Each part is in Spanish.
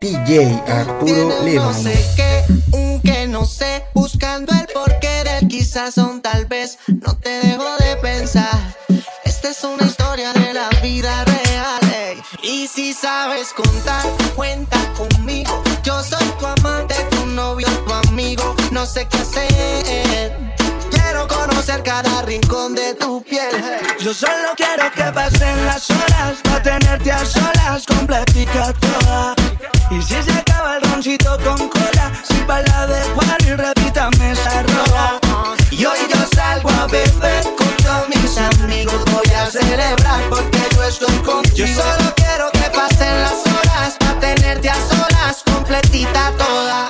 DJ Arturo Lima. No sé qué, un que no sé, buscando el porqué del quizás son tal vez. No te dejo de pensar. Esta es una historia de la vida real. Y si sabes contar, cuenta conmigo. Yo soy tu amante, tu novio, tu amigo. No sé qué hacer. Quiero conocer cada rincón de tu piel. Yo solo quiero que pasen las horas para tenerte a solas, completica toda. Y si se acaba el roncito con cola, si para de Juan y repítame esa rola. Y hoy yo salgo a beber con todos mis amigos. Voy a celebrar porque yo estoy contigo. Yo solo quiero que pasen las horas para tenerte a solas, completita toda.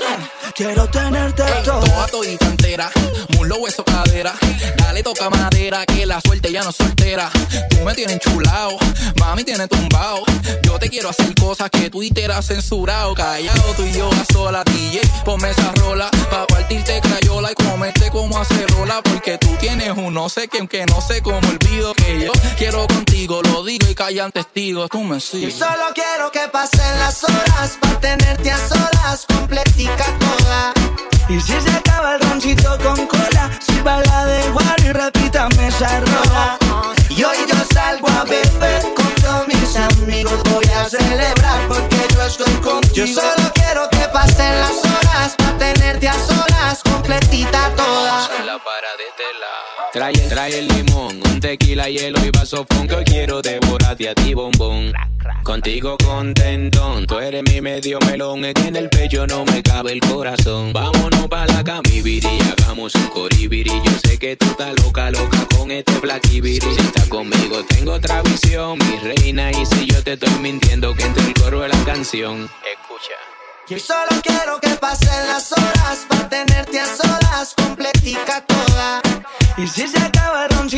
Quiero tenerte toda. Todita entera, mulo, hueso, cadera. Dale, toca madera, que la suerte ya no es soltera. Tú me tienes enchulado, mami tiene tumbado. Yo te quiero hacer cosas que Twitter ha censurado. Callado tú y yo a sola, DJ, ponme esa rola. Pa' partirte crayola y comerte como rola Porque tú tienes un no sé que aunque no sé cómo olvido que yo quiero contigo. Lo digo y callan testigos, tú me sigues. Yo solo quiero que pasen las horas para tenerte a solas, completica toda. Y si se acaba el roncito con cola, si baila de igual y repítame esa rola. Y hoy yo salgo a beber con todos mis amigos. Voy a celebrar porque yo estoy contigo. Yo solo quiero que pasen las horas para tenerte a solas, completita toda. Trae, trae el limón, un tequila, hielo y vaso que hoy quiero devorarte a ti, bombón. Contigo contento, tú eres mi medio melón, es que en el pecho no me cabe el corazón. Vámonos pa' la camibiri, hagamos un coribiri. Yo sé que tú estás loca, loca con este blackibiri. Si estás conmigo tengo otra visión, mi reina, y si yo te estoy mintiendo, que entre el coro de la canción. Escucha. Yo solo quiero que pasen las horas para tenerte a solas, completica toda. Y si se acaba el roncito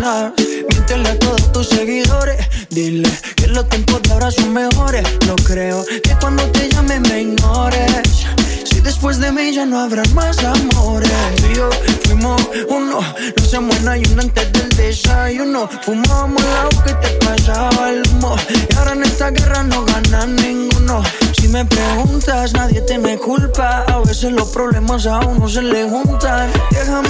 Míntele a todos tus seguidores. Dile que los tiempos de ahora son mejores. No creo que cuando te llame me ignores. Si después de mí ya no habrá más amores. Tú y fuimos uno. No se muera y uno antes del desayuno. Fumábamos la que te pasaba el humo. Y ahora en esta guerra no gana ninguno. Si me preguntas, nadie te me culpa. A veces los problemas a uno se le juntan. Déjame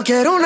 no quiero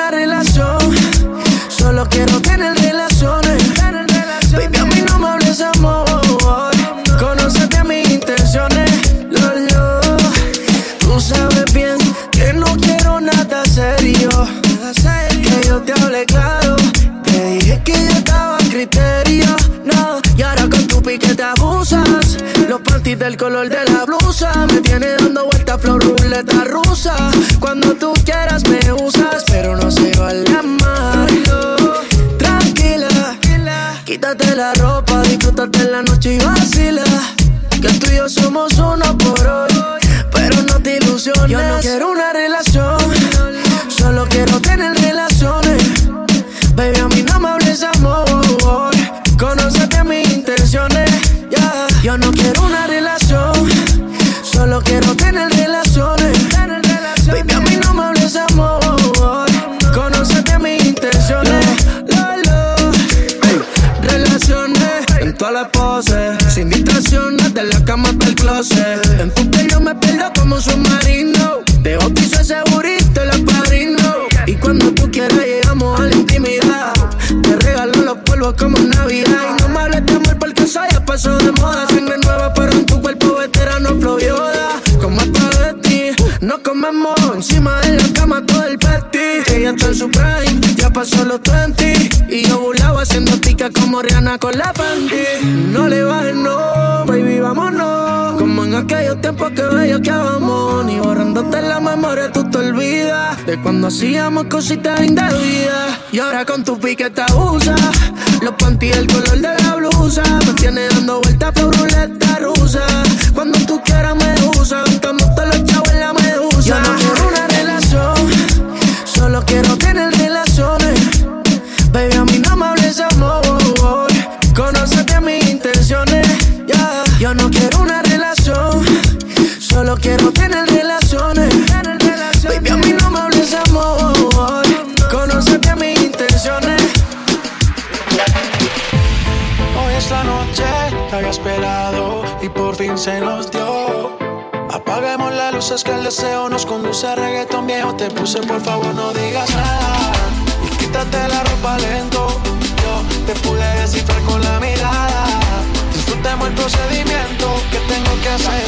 De cuando hacíamos cositas indebidas Y ahora con tu piqueta usa Los panties, el color de la blusa Me tiene dando vueltas por ruleta rusa. te puse, por favor no digas nada. Y quítate la ropa lento. Yo te pude descifrar con la mirada. Disfrutemos el procedimiento que tengo que hacer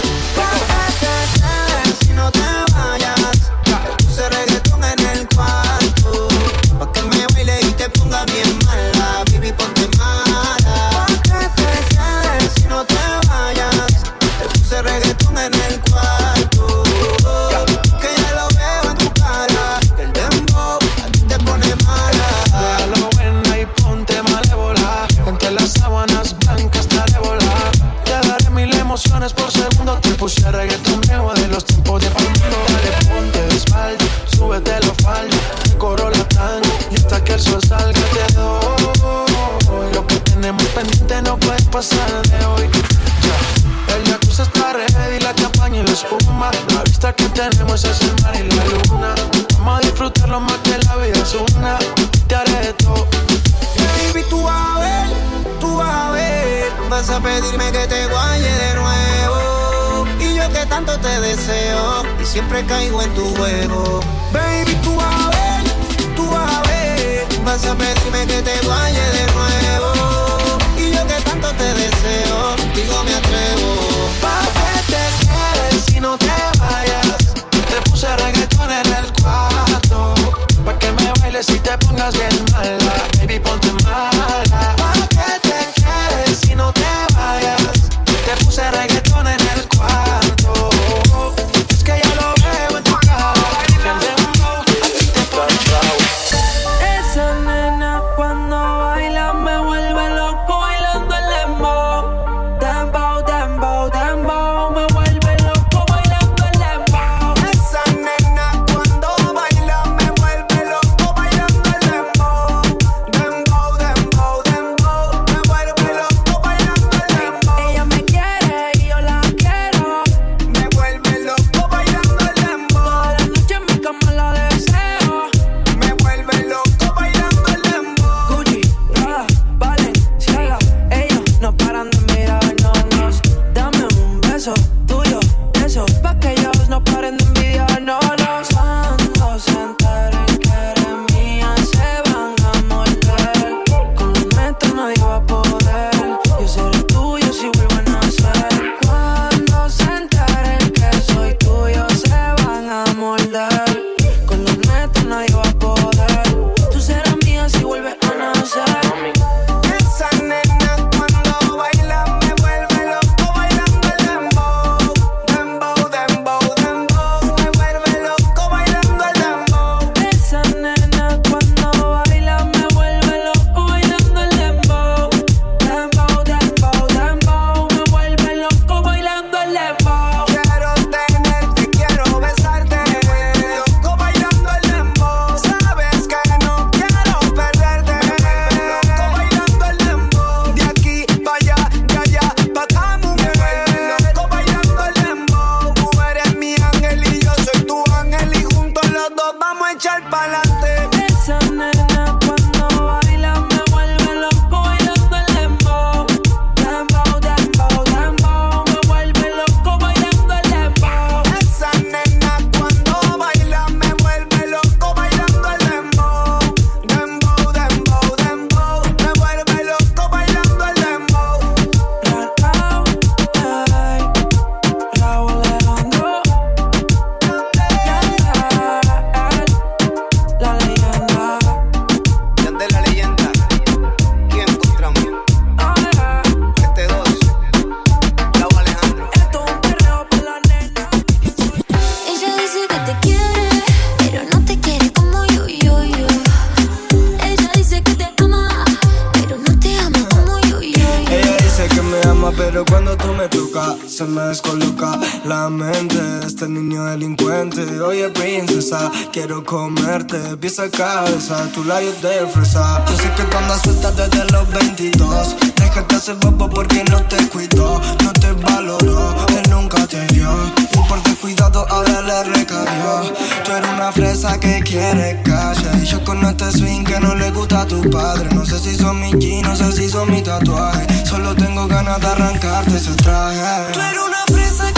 comerte. Pieza cabeza, tu labios de fresa. Yo sé que tú andas suelta desde los 22 Déjate hacer bobo porque no te cuidó No te valoró, él nunca te dio Y por cuidado ahora le recayó Tú eres una fresa que quiere calle. Y yo con este swing que no le gusta a tu padre. No sé si son mis jeans, no sé si son mis tatuajes. Solo tengo ganas de arrancarte ese traje. Tú eres una fresa que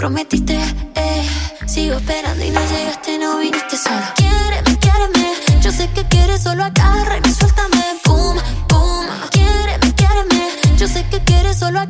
prometiste. Eh. Sigo esperando y no llegaste, no viniste solo. Quiéreme, quiéreme. Yo sé que quieres, solo agarra y suéltame. Pum, pum. Quiéreme, quiéreme. Yo sé que quieres, solo agarra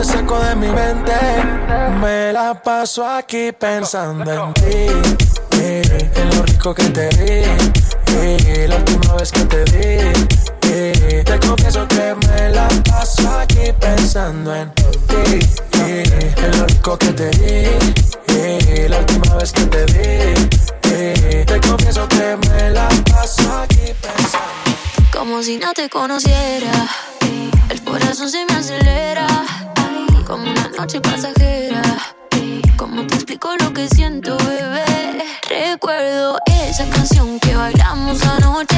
Te saco de mi mente. Me la paso aquí pensando en ti. Eh, en lo rico que te di. Eh, la última vez que te di. Eh, te confieso que me la paso aquí pensando en ti. en lo rico que te di. la última vez que te di. te confieso que me la paso aquí pensando. Como si no te conociera. El corazón se me acelera. Como una noche pasajera. ¿Cómo te explico lo que siento, bebé? Recuerdo esa canción que bailamos anoche.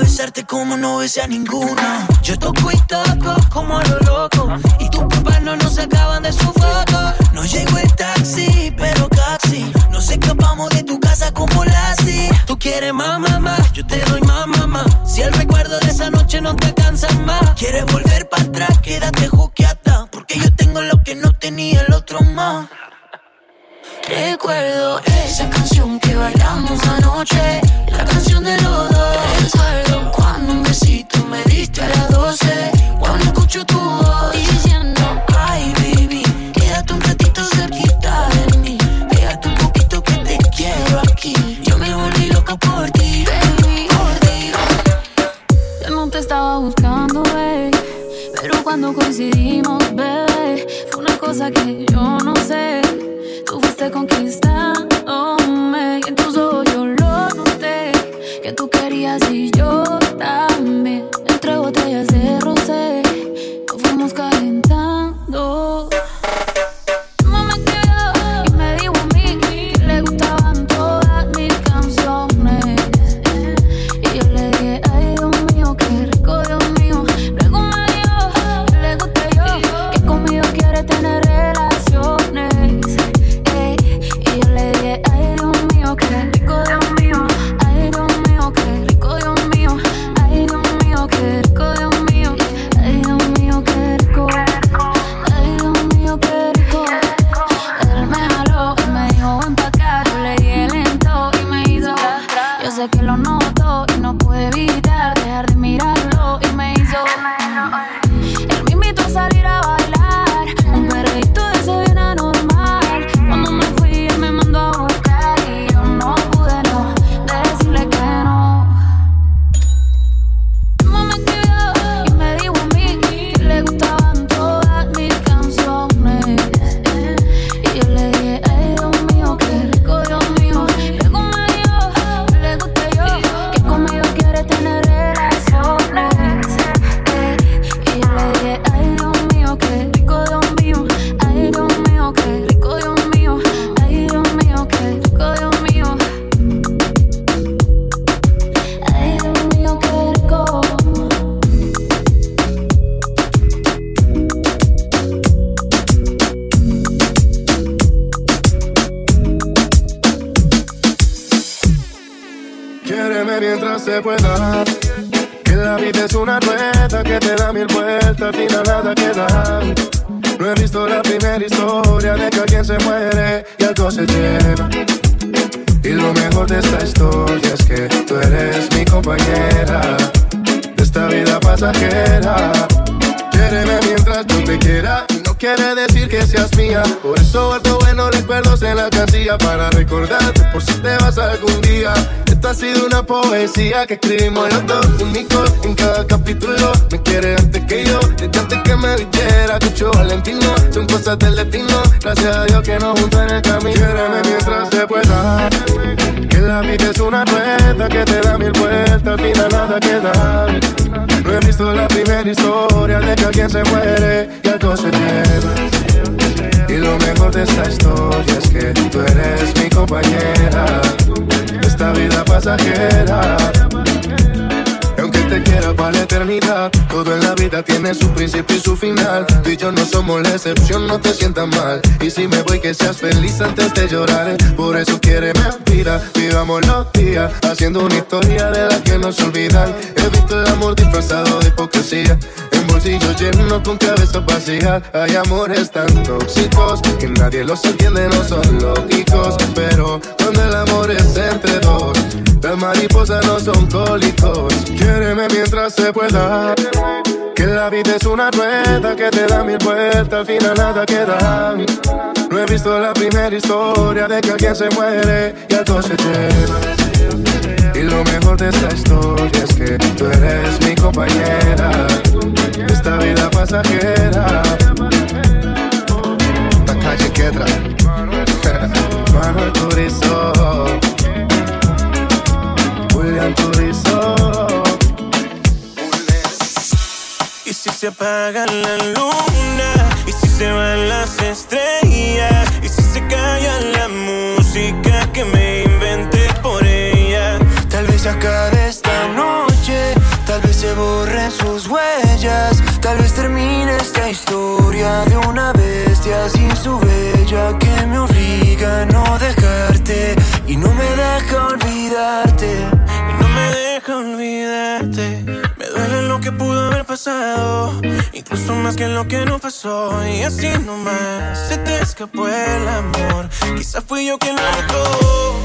Besarte como no besé a ninguna. Yo toco y toco como a lo loco. Y tus papás no nos sacaban de su foto. No llegó el taxi, pero casi. Nos escapamos de tu casa como Lassie. Tú quieres más, mamá, yo te doy más, mamá. Si el recuerdo de esa noche no te cansa más. Quieres volver para atrás, quédate juqueata. Porque yo tengo lo que no tenía el otro más. Recuerdo esa canción que bailamos anoche, la canción de los dos. Recuerdo cuando un besito me diste a las 12, cuando escucho tu voz diciendo, ay baby, quédate un ratito cerquita de mí, pégate un poquito que te quiero aquí. Yo me volví loca por ti, baby, por ti. Yo no te estaba buscando, babe. Pero cuando coincidimos, bebé, fue una cosa que yo no sé. Tú fuiste poesía que escribimos los dos únicos en cada capítulo. Me quiere antes que yo, desde antes que me vistiera. Cucho Valentino, son cosas del destino. Gracias a Dios que nos juntó en el camino. Quiéreme mientras se pueda. Que la vida es una rueda que te da mil vueltas, al final nada queda. No he visto la primera historia de que alguien se muere y algo se lleva. Y lo mejor de esta historia es que tú eres mi compañera esta vida pasajera. Vida tiene su principio y su final. Tú y yo no somos la excepción, no te sientas mal. Y si me voy, que seas feliz antes de llorar. Por eso quiere mentira, vivamos los días, haciendo una historia de la que no se olvidan. He visto el amor disfrazado de hipocresía. En bolsillos llenos con cabeza vacía Hay amores tan tóxicos que nadie los entiende, no son lógicos. Pero cuando el amor es entre dos, las mariposas no son cólicos. Quiéreme mientras se pueda. Que la vida es una rueda que te da mil vueltas, al final nada queda. No he visto la primera historia de que alguien se muere y algo se lleva. Y lo mejor de esta historia es que tú eres mi compañera esta vida pasajera. La calle Quedra, Manuel Turizo, William Turizo. si se apaga la luna, y si se van las estrellas, y si se calla la música que me inventé por ella. Tal vez acabe esta noche, tal vez se borren sus huellas, tal vez termine esta historia de una bestia sin su bella que me obliga a no dejarte y no me deja olvidarte, y no me deja olvidarte. Duele lo que pudo haber pasado, incluso más que lo que no pasó. Y así nomás se te escapó el amor. Quizás fui yo quien lo dejó.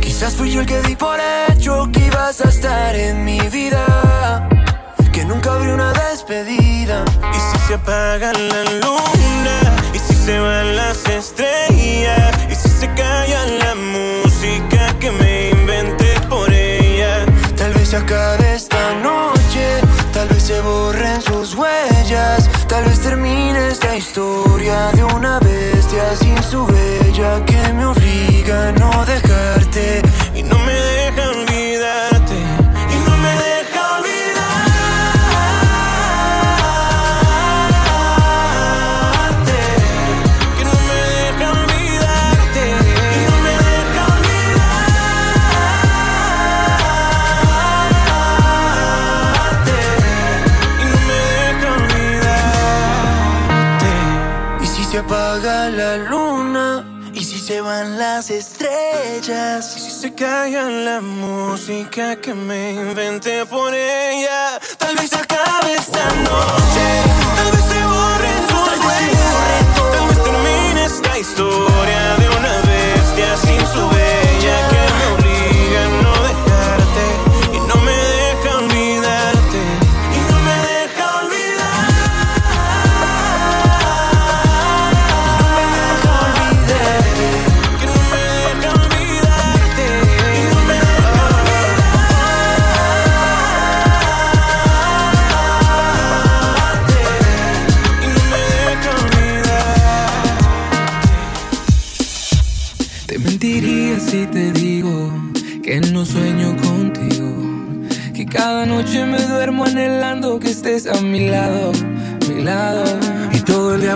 Quizás fui yo el que di por hecho que ibas a estar en mi vida. Que nunca habría una despedida. Y si se apaga la luna, y si se van las estrellas, y si se calla la música que me inventé por ella. Tal vez se acabe esta noche, borren sus huellas, tal vez termine esta historia de una bestia sin su bella que me obliga a no dejarte y no me deja las estrellas, Y si se calla la música que me inventé por ella, tal vez acabe esta noche, tal vez se borren tus huellas, tal vez termine esta historia de una bestia sin su bella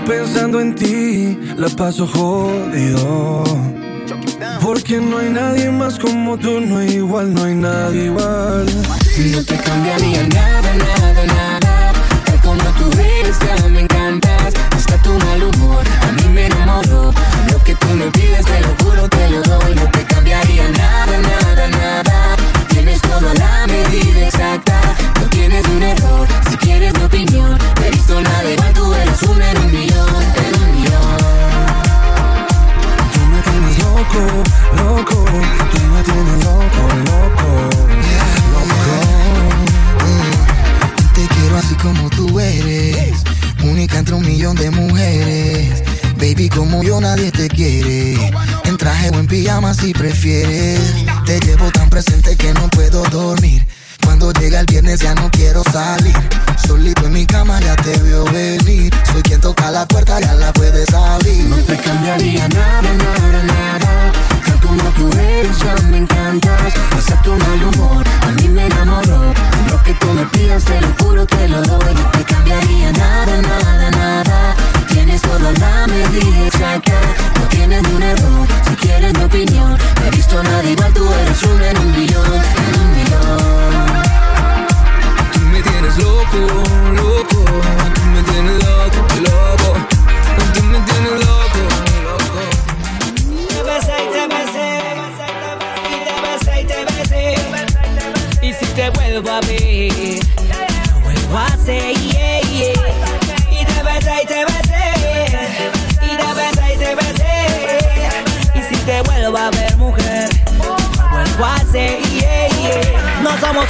pensando en ti, la paso jodido. Porque no hay nadie más como tú, no hay igual, no hay nadie igual. No te cambiaría nada, nada, nada. Tal como tú eres, ya me encantas. Hasta tu mal humor, a mí me enamoró. Lo que tú me pides, te lo juro, te lo doy. No te cambiaría nada, nada, nada. Tienes todo a la medida exacta. No tienes un error, si quieres mi opinión. No he visto nada igual, tú eres un en loco, loco. Tú me tienes loco, loco. Te quiero así como tú eres, única entre un millón de mujeres. Baby, como yo nadie te quiere. En traje o en pijama si prefieres. Te llevo tan presente que no puedo dormir. Cuando llega el viernes ya no quiero salir. Solito en mi cama ya te veo venir. Soy quien toca la puerta, ya la puedes abrir. No te cambiaría nada, nada, nada. Tal como tú eres, ya me encantas. Hasta tu mal humor, a mí me enamoró. Lo que tú me pidas, te lo juro, te lo doy. No te cambiaría nada, nada, nada. Tienes todo a la medida exacta. No tienes un error, si quieres mi opinión. No he visto a nadie igual, tú eres un millón,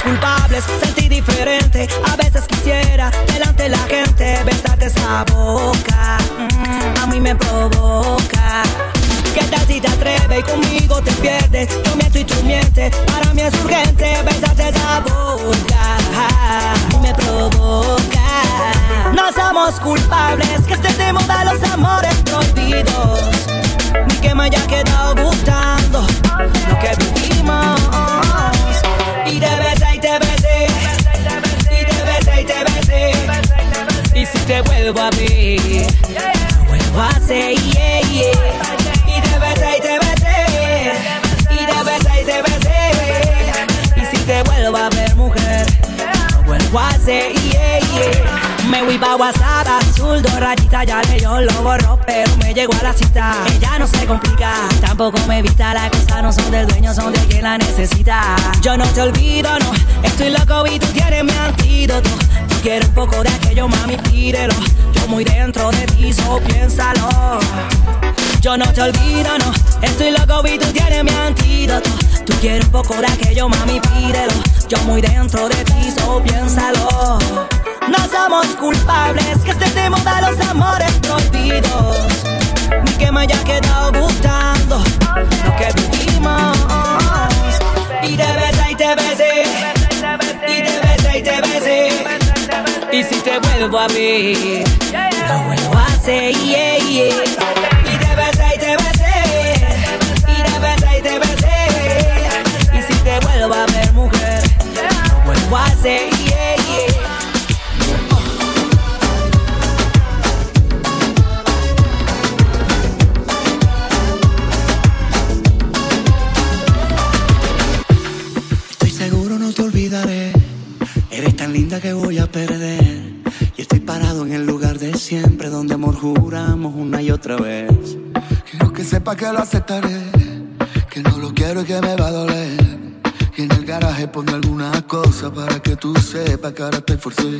culpables, sentí diferente. A veces quisiera, delante de la gente, besarte esa boca. Mm, a mí me provoca. ¿Qué tal si te atreves y conmigo te pierdes? Yo miento y tú mientes. Para mí es urgente besarte esa boca. Me provoca. No somos culpables que estés de moda los amores prohibidos. Ni que me haya quedado gustando lo que vivimos. Y te Y si te vuelvo a ver, no vuelvo a hacer, yeah, yeah. Y te besé y te besé, y te besé y te besé. Y si te vuelvo a ver, mujer, vuelvo a hacer, yeah, yeah. Me voy pa' WhatsApp azul, dos rayitas ya leyó, lo borró, pero me llegó a la cita. Ella no se complica, tampoco me evita, las cosas no son del dueño, son de quien la necesita. Yo no te olvido, no, estoy loco y tú tienes mi antídoto Quieres poco de aquello, mami, tírelo. Yo muy dentro de ti, so piénsalo. Yo no te olvido, no. Estoy loco y tú tienes mi antídoto. Tú quieres poco de aquello, mami, pídelo. Yo muy dentro de ti, so piénsalo. No somos culpables que se te muda los amores prohibidos. Ni que me haya quedado gustando lo que vivimos. Y te besé y te besé. Y te besé y te besé. Y si te vuelvo a ver, lo vuelvo a hacer, yeah, yeah. Y te besé, y te besé, y te besé, y te besé. Y si te vuelvo a ver, mujer, lo vuelvo a hacer, yeah, yeah. Eres tan linda que voy a perder. otra vez. Quiero que sepa que lo aceptaré, que no lo quiero y que me va a doler. Y en el garaje pongo alguna cosa para que tú sepas que ahora te forcé.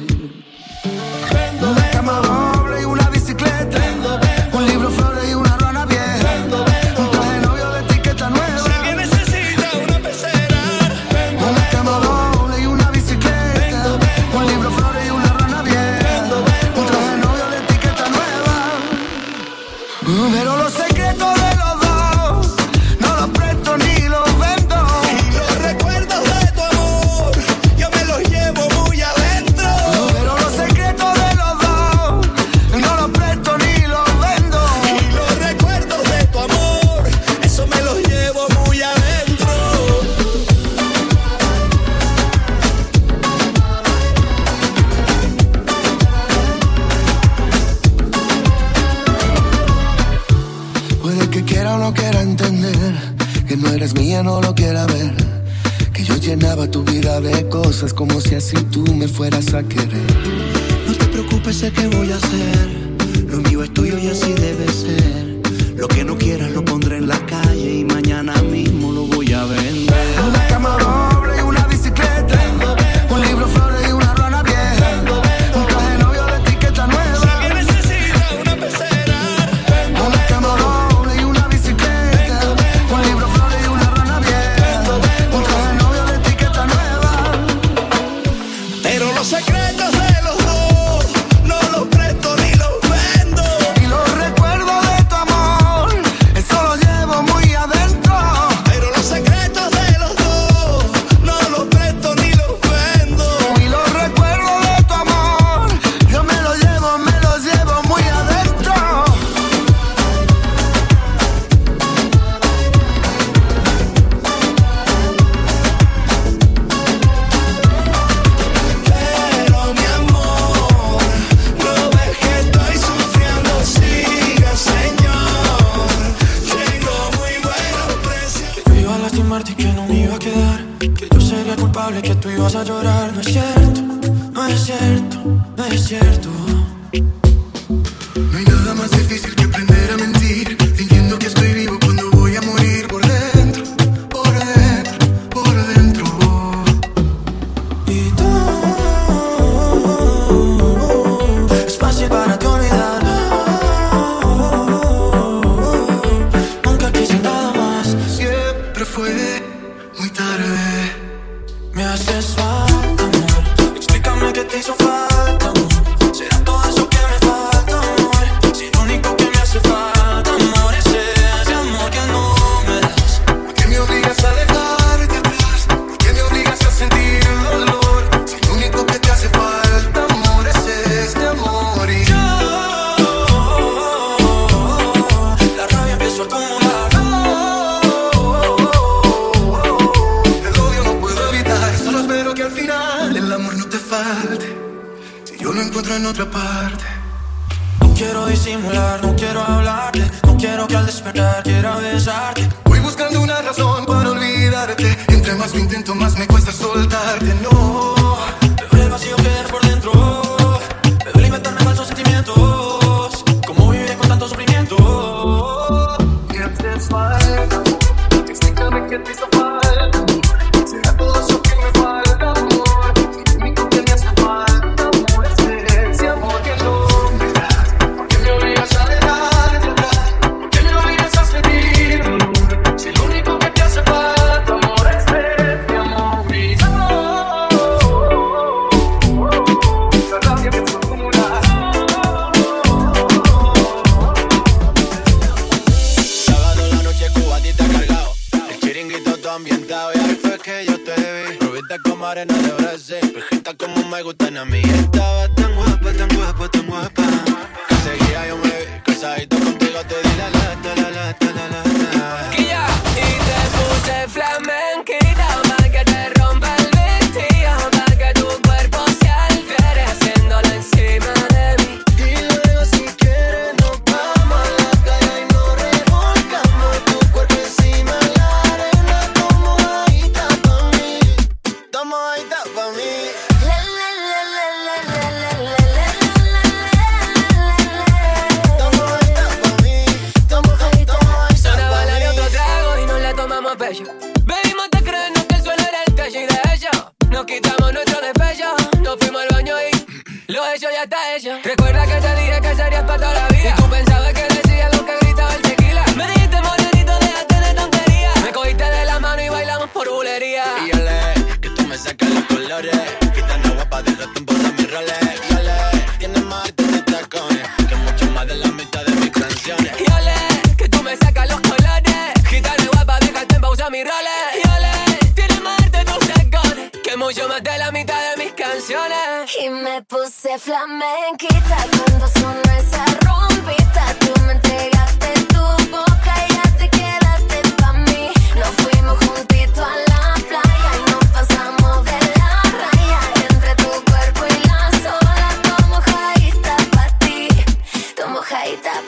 life. Instinctivamente be so safar.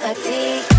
perfectly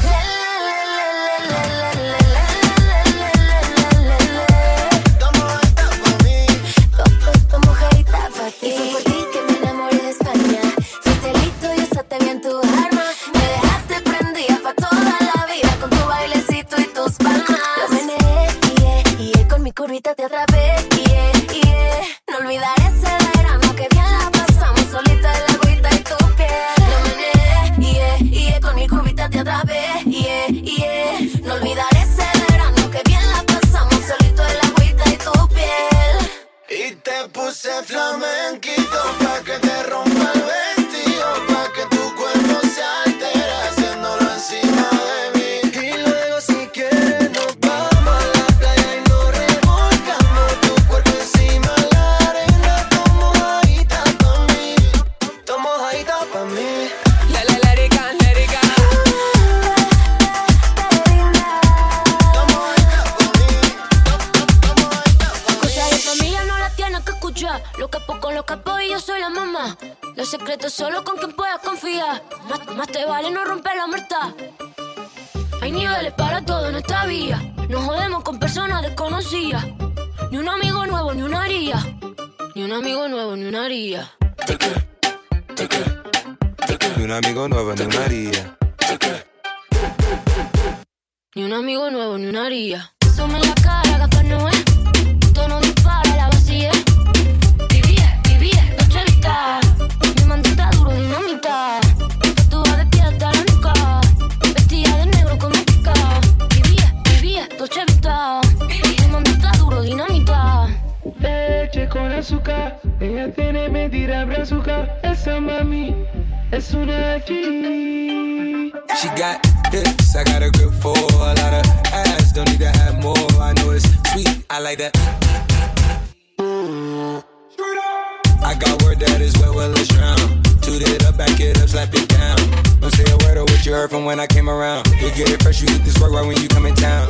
got word that is wet, well, let's drown. Toot it up, back it up, slap it down. Don't say a word of what you heard from when I came around. You get it fresh, you hit this work right when you come in town.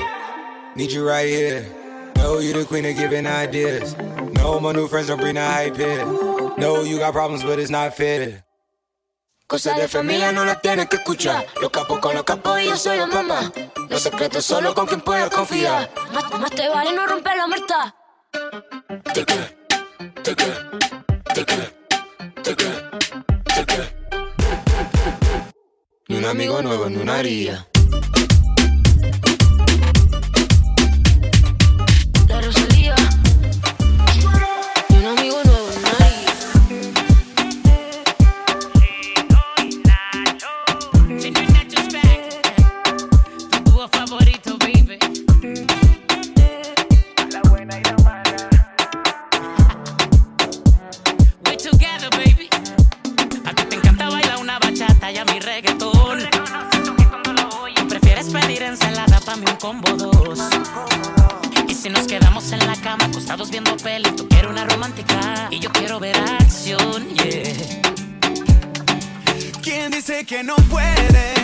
Need you right here. Know you the queen of giving ideas. No, my new friends don't bring the hype here. No, you got problems, but it's not fair. Cosas de familia no las tienes que escuchar. Los capos con los capos y yo soy la mamá. Los secretos solo con quien puedas confiar. Más, más te vale no romper la muerta. Take queda, take queda. Ni un amigo nuevo, ni una haría. y yo quiero ver acción, yeah. ¿Quién dice que no puede?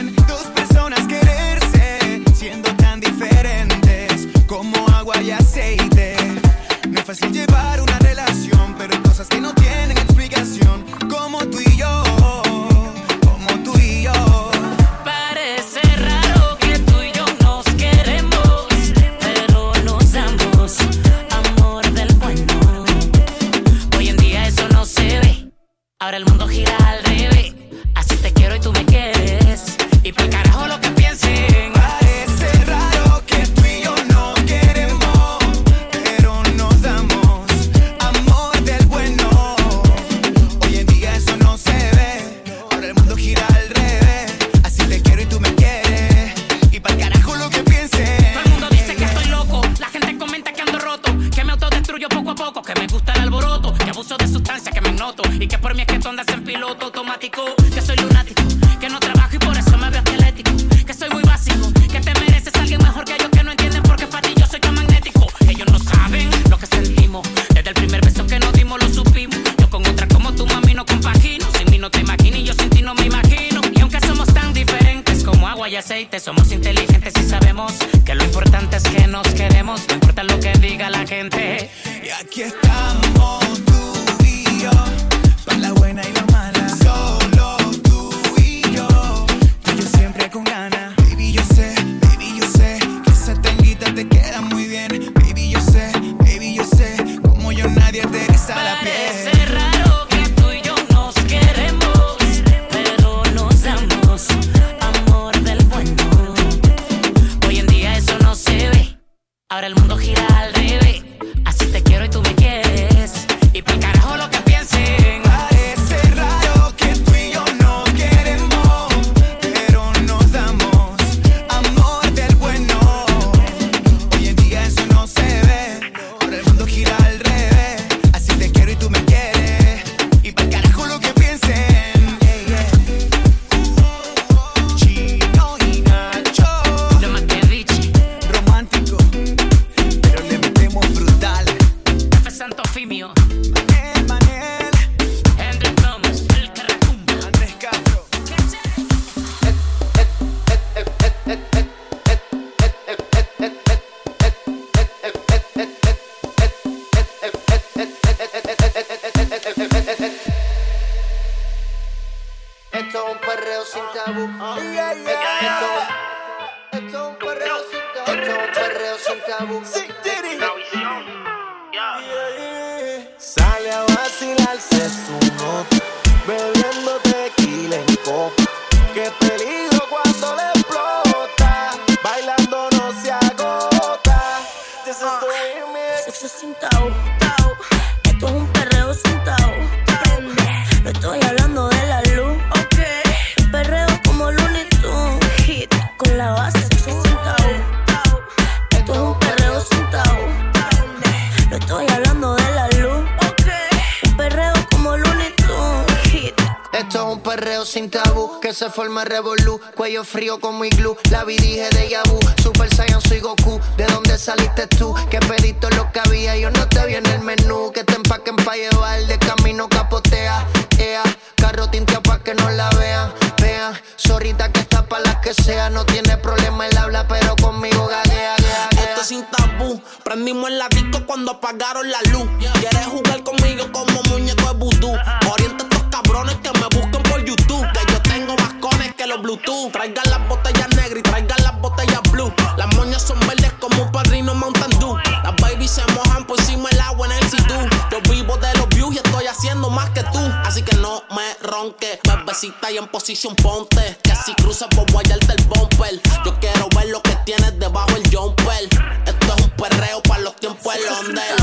sin tabú, que se forme revolú, cuello frío como iglú, la vi dije de Yabu, Super Saiyan soy Goku, ¿de dónde saliste tú? Que pedito lo que había, yo no te vi en el menú, que te empaquen pa' llevar, de camino capotea, ea, carro tinta pa' que no la vean, vean, zorrita que está pa' las que sea, no tiene problema el habla, pero conmigo gaguea, gaguea. Esto sin tabú, prendimos el disco cuando apagaron la luz, quieres jugar conmigo como muñeco de vudú, orienta cabrones que me busquen por YouTube. Que yo tengo más cones que los Bluetooth. Traigan las botellas negras y traigan las botellas blue. Las moñas son verdes como un padrino Mountain Dew. Las baby se mojan por encima el agua en el sitú. Yo vivo de los views y estoy haciendo más que tú. Así que no me ronques, bebecita y en posición ponte. Que si cruzas por pues guayarte el bumper. Yo quiero ver lo que tienes debajo el jumper. Esto es un perreo para los tiempos del under.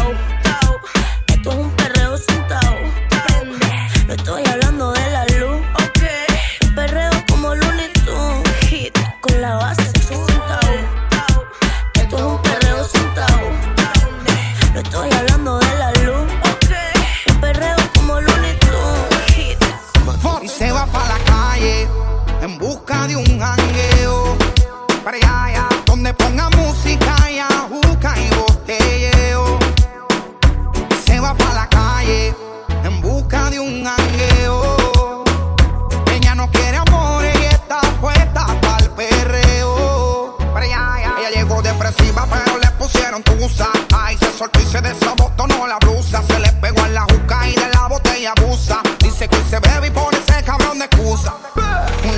usa. Ay, se soltó y se desabotonó la blusa. Se le pegó en la juca y de la botella abusa. Dice que se bebe y pone ese cabrón de excusa.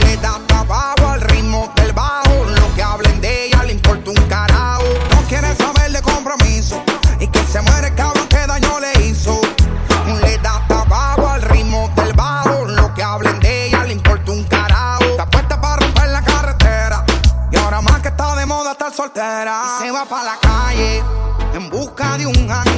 Le da trabajo al ritmo del bajo. Lo que hablen de ella le importa un carajo. No quiere saber de compromiso. Y que se muere el cabrón que daño le hizo. Le da trabajo al ritmo del bajo. Lo que hablen de ella le importa un carajo. Está puesta para romper la carretera. Y ahora más que está de moda estar soltera. Y se va para la calle yung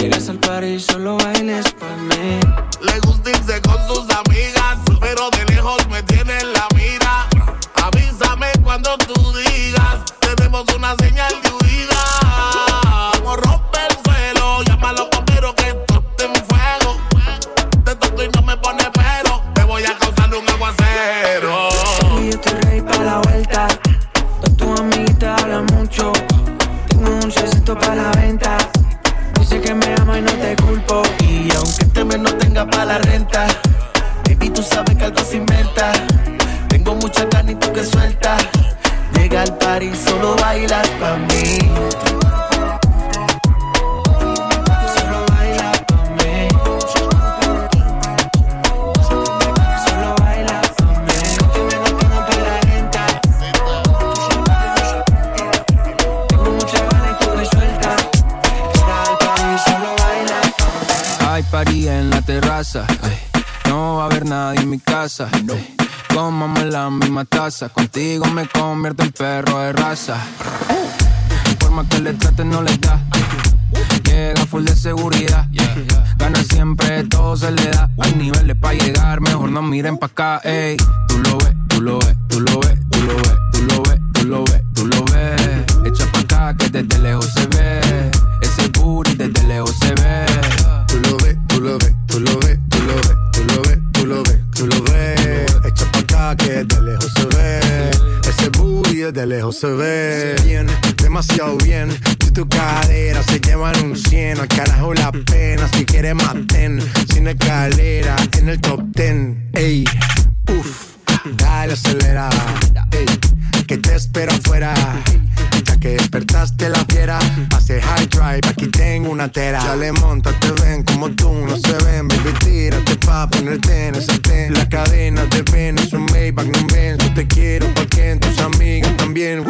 Llegas al par solo bailes para mí. Le gusta irse con sus amigas, pero de lejos me tiene la mira. Avísame cuando tú digas, tenemos una señal de huida. Como ropa Contigo me convierto en perro de raza. Forma que le traten no le da. Llega full de seguridad. Gana siempre, todo se le da. Hay niveles para llegar, mejor no miren pa' acá. Ey, tú lo ves, tú lo ves, tú lo ves, tú lo ves, tú lo ves, tú lo ves, tú. Echa pa' acá que desde lejos se ve bien, demasiado bien. Si tu cadera se lleva en un 100, al carajo la pena. Si quieres maten, sin escalera, en el top ten, Ey, uff, dale acelera. Ey, que te espero afuera que despertaste la fiera. Hace high drive, aquí tengo una tera. Ya le monta, te ven como tú, no se ven. Baby, tírate pa' ponerte en el sartén. La cadena de ven es un Maybach, no ven. Yo te quiero porque tus amigas también.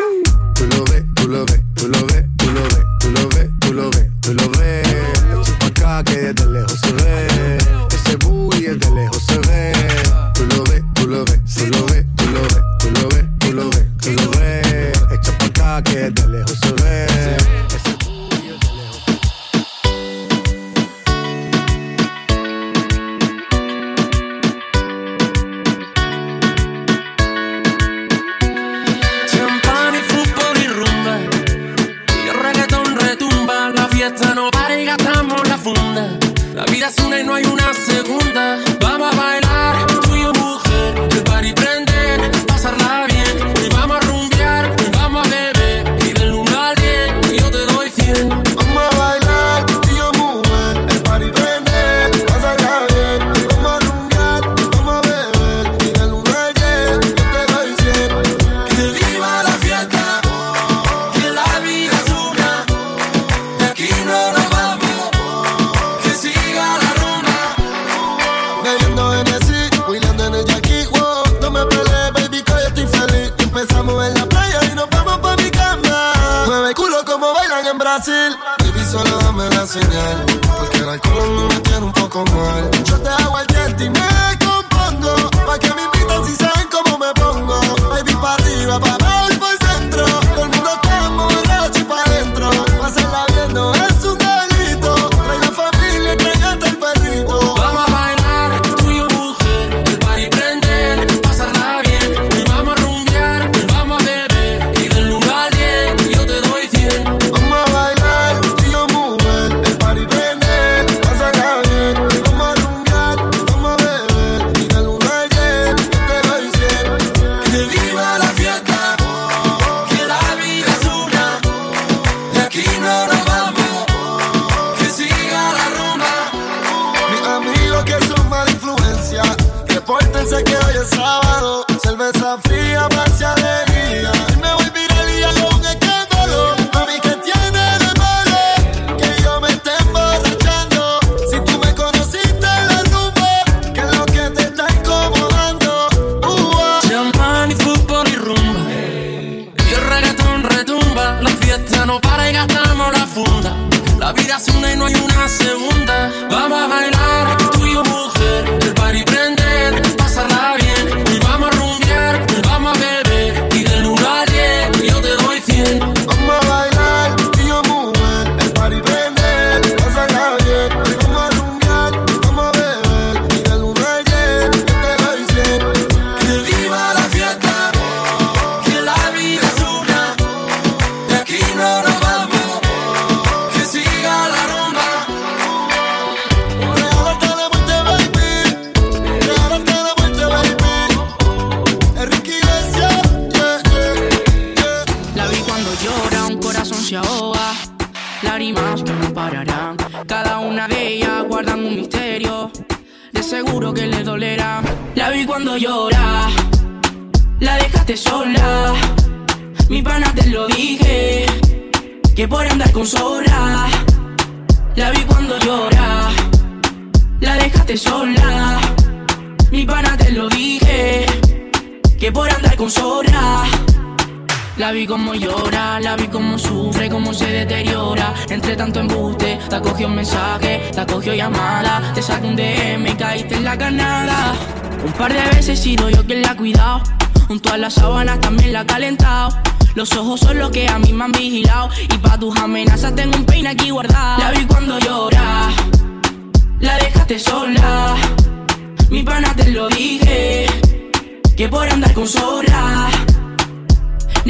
Repórtense que hoy es sábado. Cerveza fría, parciales he sido yo quien la ha cuidado. Junto a las sábanas también la ha calentado. Los ojos son los que a mí me han vigilado. Y pa' tus amenazas tengo un peine aquí guardado. La vi cuando llora, la dejaste sola. Mi pana te lo dije, que por andar con zorra.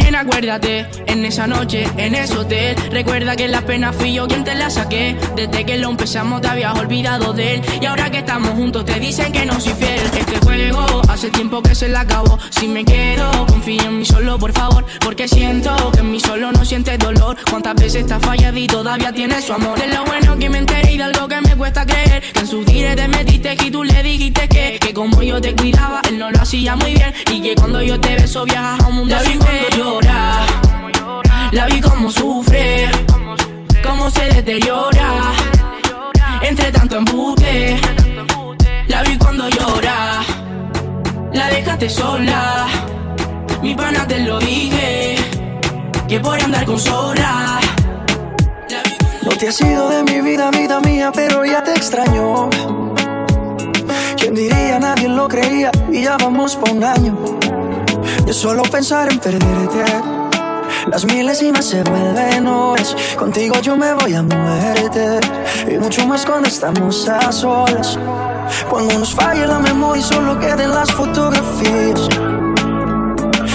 Nena, acuérdate, en esa noche, en ese hotel. Recuerda que la pena fui yo quien te la saqué. Desde que lo empezamos te habías olvidado de él. Y ahora que estamos juntos te dicen que no soy fiel. Este juego hace tiempo que se la acabó. Si me quedo, confía en mí solo, por favor. Porque siento que en mí solo no sientes dolor. Cuántas veces estás fallado y todavía tienes su amor. De lo bueno que me enteré y de algo que me cuesta creer. Que en su dire te metiste y tú le dijiste que, que como yo te cuidaba, él no lo hacía muy bien. Y que cuando yo te beso viajas a un mundo sin cuando La vi como sufre, cómo se deteriora. Entre tanto embute, la vi cuando llora. La dejaste sola, mi pana te lo dije. Que por andar con zorra. No te has ido de mi vida, vida mía, pero ya te extraño. ¿Quién diría? Nadie lo creía y ya vamos por un año. De solo pensar en perderte. Las milésimas se vuelven horas. Contigo yo me voy a muerte. Y mucho más cuando estamos a solas. Cuando nos falle la memoria y solo queden las fotografías.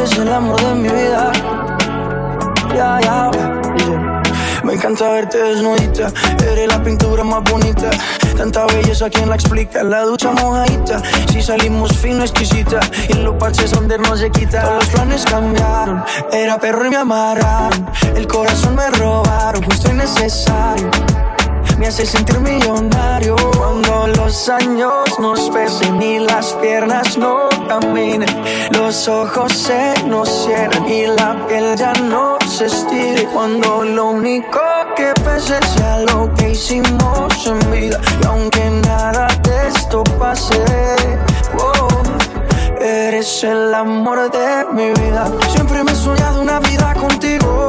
Eres el amor de mi vida. Ya, ya. Me encanta verte desnudita. Eres la pintura más bonita. Tanta belleza, ¿quién la explica? La ducha mojadita. Si salimos fino, exquisita. Y los parches donde no se quita. Todos los planes cambiaron. Era perro y me amarraron. El corazón me robaron. Justo y necesario me hace sentir millonario cuando los años nos pesen y las piernas no caminen, los ojos se nos cierran y la piel ya no se estire cuando lo único que pese sea lo que hicimos en vida y aunque nada de esto pase, oh, Eres el amor de mi vida. Siempre me he soñado una vida contigo.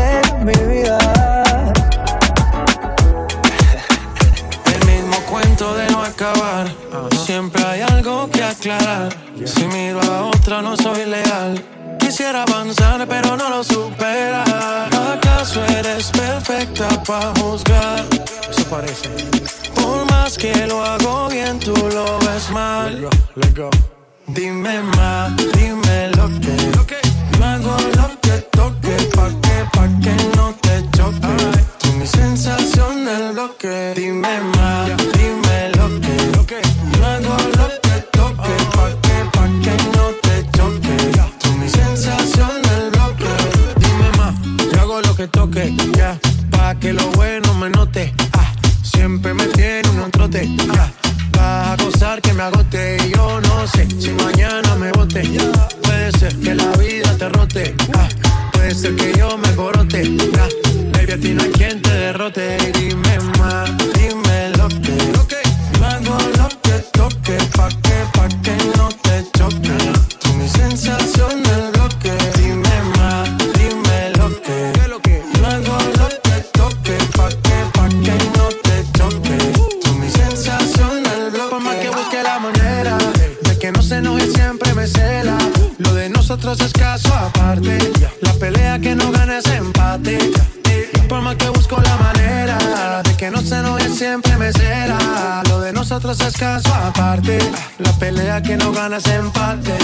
acabar. Siempre hay algo que aclarar. Si miro a otra, no soy leal. Quisiera avanzar, pero no lo supera. ¿Acaso eres perfecta para juzgar? Eso parece. Por más que lo hago bien, tú lo ves mal. Dime más, dime lo que. Yo hago lo que toque, pa' que, pa' que no te choque. Tú mi sensación del bloque. Dime más, dime Que lo bueno me note. Ah, siempre me tiene un trote, ya. Vas a gozar que me agote yo no sé si mañana me bote. Puede ser que la vida te rote, ah, puede ser que yo me corote. ah, baby, a no hay quien te derrote. que no ganas empate.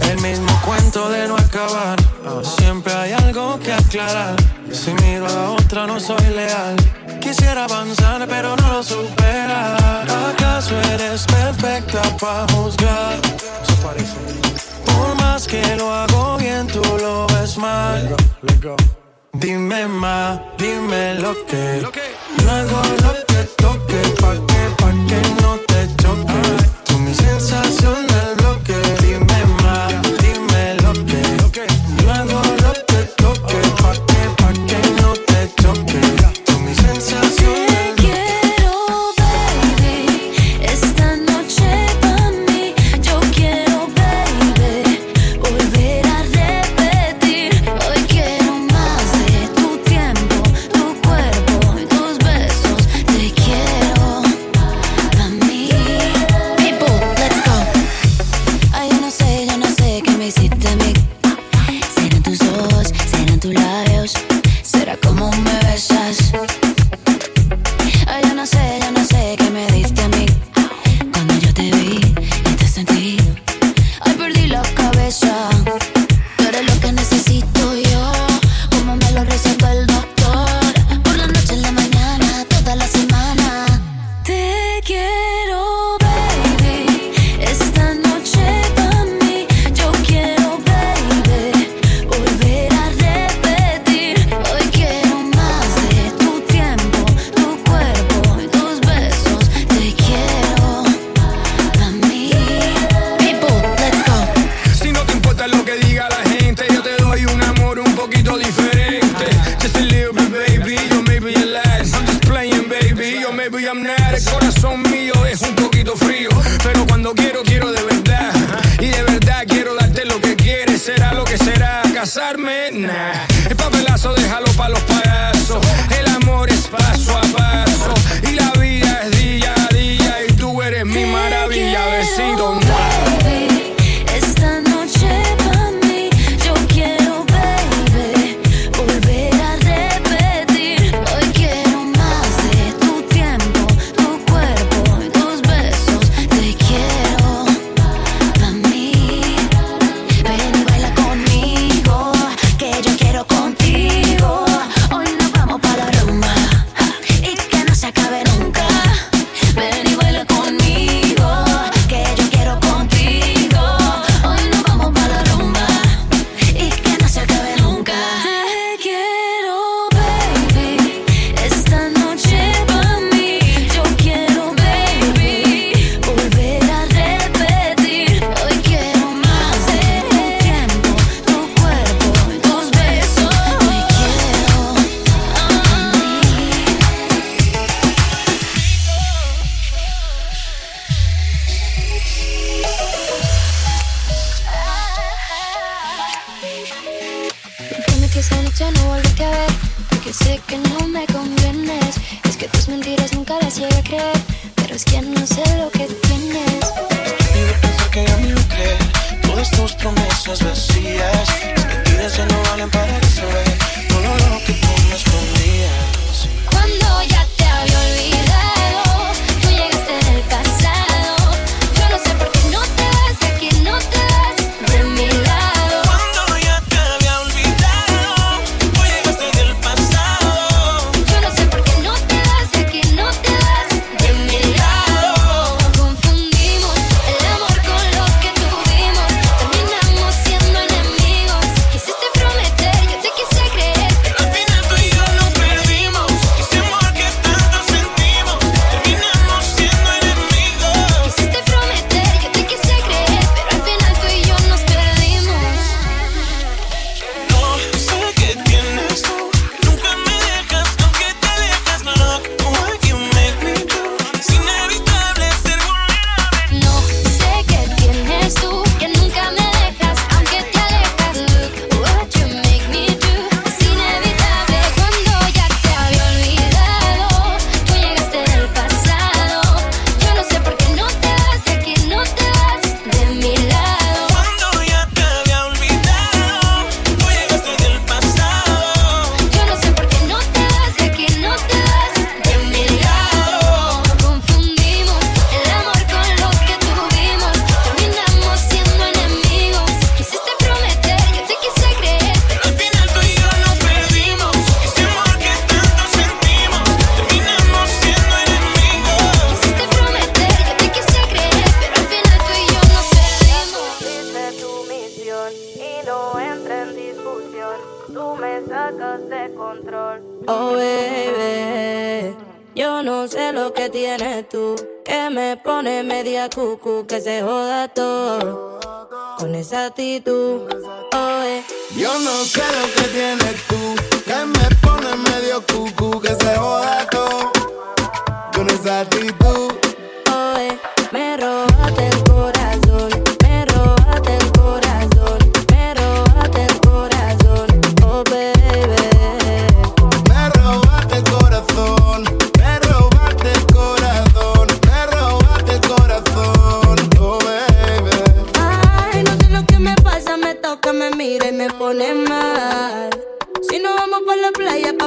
El mismo cuento de no acabar. Ah, siempre hay algo que aclarar. Si miro a la otra, no soy leal. Quisiera avanzar, pero no lo superar. ¿Acaso eres perfecta para juzgar? Por más que lo hago bien, tú lo ves mal. Dime más, dime lo que. Luego lo que toque pa' poquito diferente. Just a little bit, baby. Yo maybe you like. I'm just playing, baby. Yo maybe I'm not. El corazón mío es un poquito frío. Pero cuando quiero, quiero de verdad. Y de verdad quiero darte lo que quieres. Será lo que será. Casarme, nah. El papelazo, déjalo para los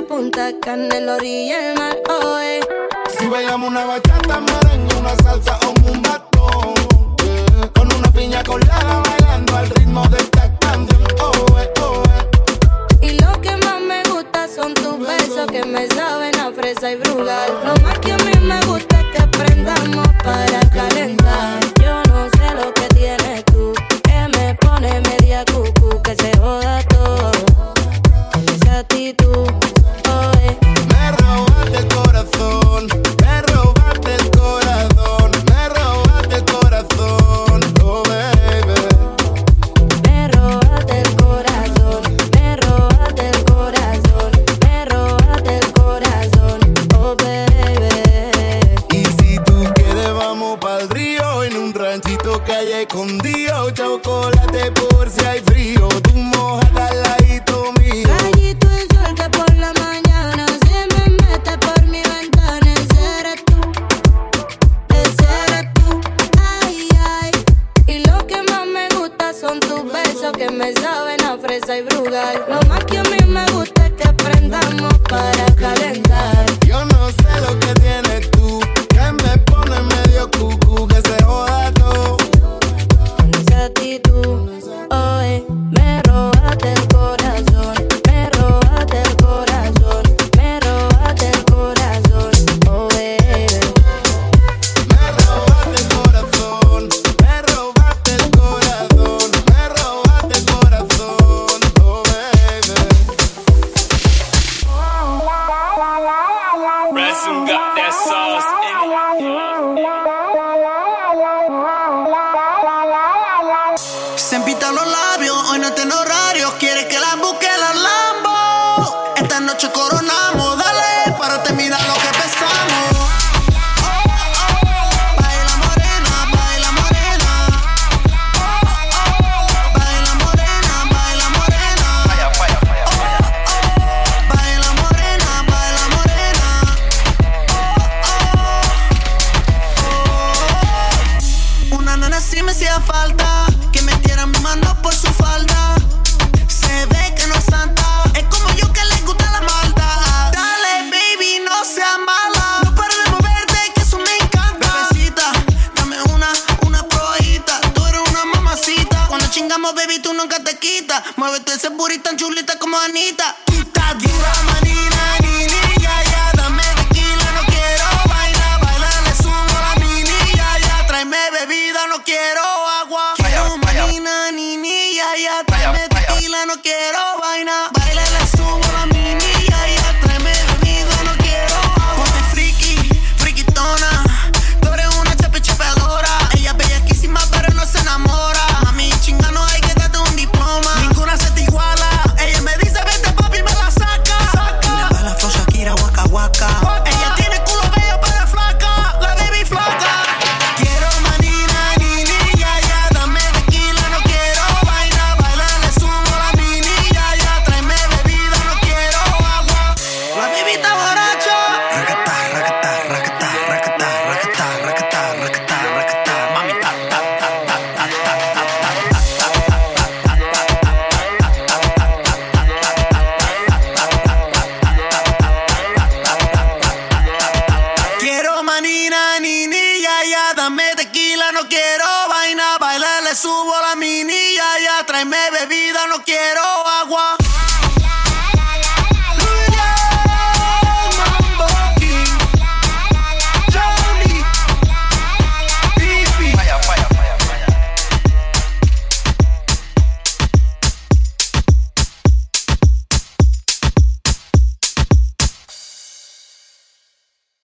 Punta Cana, el orilla el mar. Si bailamos una bachata, merengue, una salsa o un batón, eh, con una piña colada bailando al ritmo de esta canción. Y lo que más me gusta son tus besos que me saben a fresa y brugal. Lo más que a mí me gusta es que aprendamos para calentar.